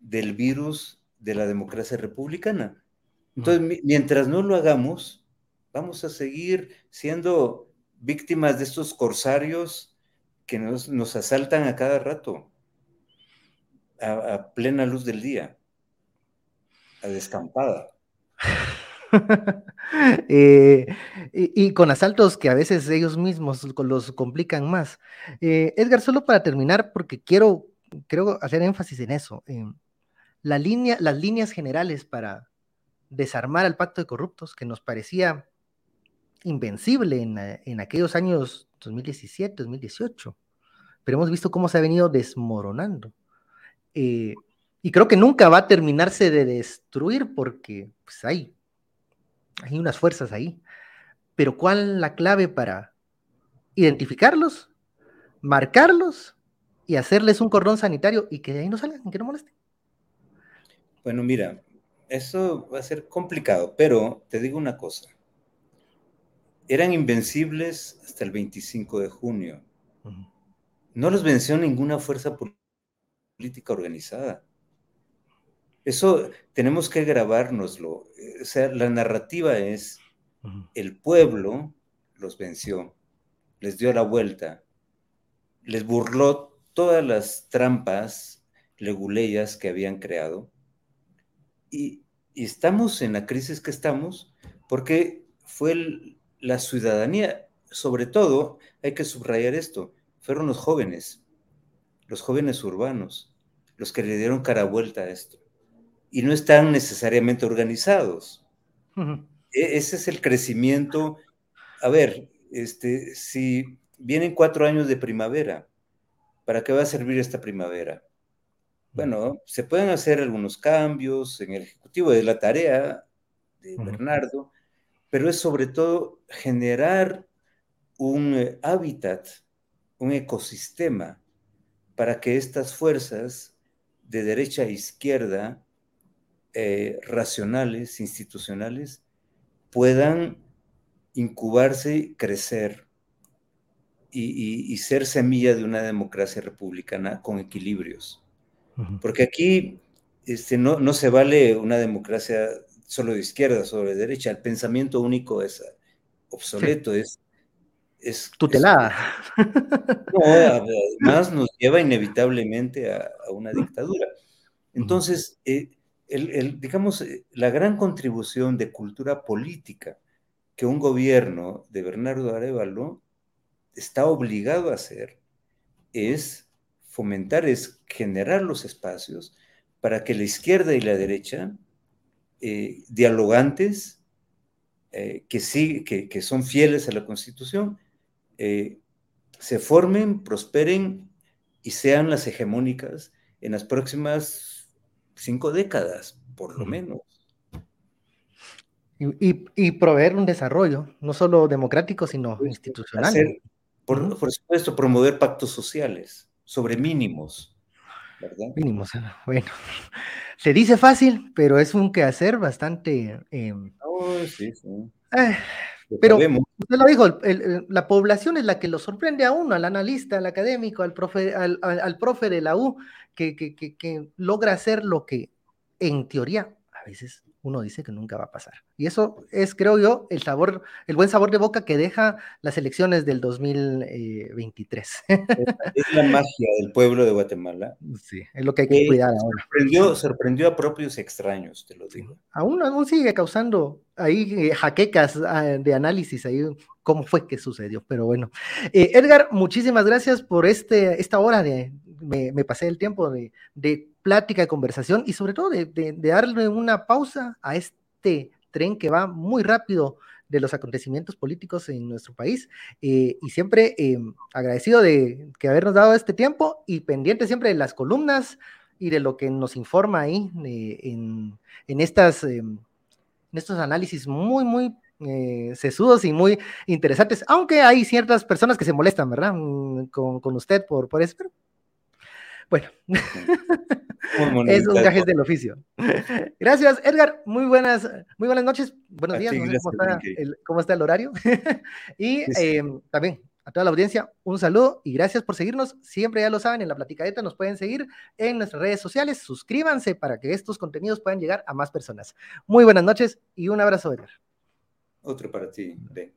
del virus de la democracia republicana. Entonces, mientras no lo hagamos, vamos a seguir siendo víctimas de estos corsarios que nos, asaltan a cada rato, a, plena luz del día, a descampada. Eh, y, con asaltos que a veces ellos mismos los complican más. Eh, Edgar, solo para terminar, porque quiero, quiero hacer énfasis en eso. La línea, las líneas generales para desarmar al pacto de corruptos, que nos parecía invencible en, aquellos años 2017, 2018, pero hemos visto cómo se ha venido desmoronando. Eh, y creo que nunca va a terminarse de destruir porque pues, hay, hay unas fuerzas ahí. Pero ¿cuál la clave para identificarlos, marcarlos y hacerles un cordón sanitario y que de ahí no salgan, que no molesten? Bueno, mira, eso va a ser complicado, pero te digo una cosa eran invencibles hasta el 25 de junio. No los venció ninguna fuerza política organizada. Eso tenemos que grabárnoslo. O sea, la narrativa es, el pueblo los venció, les dio la vuelta, les burló todas las trampas leguleyas que habían creado. Y, y estamos en la crisis que estamos porque fue el, la ciudadanía, sobre todo, hay que subrayar esto, fueron los jóvenes, los jóvenes urbanos, los que le dieron cara vuelta a esto. Y no están necesariamente organizados. E, ese es el crecimiento. A ver, este, si vienen cuatro años de primavera, ¿para qué va a servir esta primavera? Bueno, se pueden hacer algunos cambios en el ejecutivo de la tarea de Bernardo, pero es sobre todo generar un eh, hábitat, un ecosistema para que estas fuerzas de derecha e izquierda, eh, racionales, institucionales, puedan incubarse, crecer y, ser semilla de una democracia republicana con equilibrios. Porque aquí este, no, no se vale una democracia solo de izquierda, solo de derecha. El pensamiento único es obsoleto, es, es... Tutelada. no, además nos lleva inevitablemente a, una dictadura. Entonces, eh, el, digamos, eh, la gran contribución de cultura política que un gobierno de Bernardo Arevalo está obligado a hacer es fomentar, es generar los espacios para que la izquierda y la derecha eh, dialogantes eh, que, sí, que, son fieles a la Constitución, eh, se formen, prosperen y sean las hegemónicas en las próximas cinco décadas, por lo menos. Y, proveer un desarrollo, no solo democrático, sino pues, institucional. por, por, supuesto, promover pactos sociales sobre mínimos, ¿verdad? Mínimos, bueno. Se dice fácil, pero es un quehacer bastante... Em, oh, sí, sí. Eh, pero usted lo dijo, la población es la que lo sorprende a uno, al analista, al académico, al profe, al, al, profe de la U, que, que, que, logra hacer lo que en teoría a veces uno dice que nunca va a pasar. Y eso es, creo yo, el sabor, el buen sabor de boca que deja las elecciones del 2023. Es la magia del pueblo de Guatemala. Sí, es lo que hay que, cuidar ahora. Sorprendió, sorprendió a propios extraños, te lo digo. Aún, aún sigue causando ahí eh, jaquecas ah, de análisis, ahí cómo fue que sucedió, pero bueno. Eh, Edgar, muchísimas gracias por este, esta hora de, me, pasé el tiempo de, de plática, de conversación y sobre todo de, darle una pausa a este tren que va muy rápido de los acontecimientos políticos en nuestro país eh, y siempre eh, agradecido de que habernos dado este tiempo y pendiente siempre de las columnas y de lo que nos informa ahí en, en, estas, en estos análisis muy, muy sesudos y muy interesantes, aunque hay ciertas personas que se molestan, ¿verdad? Mm, con, con usted por, por eso, bueno, es un gajes del oficio. Gracias, Edgar. Muy buenas, muy buenas noches. Buenos días. cómo, está el, horario. y em, también a toda la audiencia, un saludo y gracias por seguirnos. Siempre ya lo saben, en la platicadeta nos pueden seguir en nuestras redes sociales. Suscríbanse para que estos contenidos puedan llegar a más personas. Muy buenas noches y un abrazo, Edgar. Otro para ti, Ben.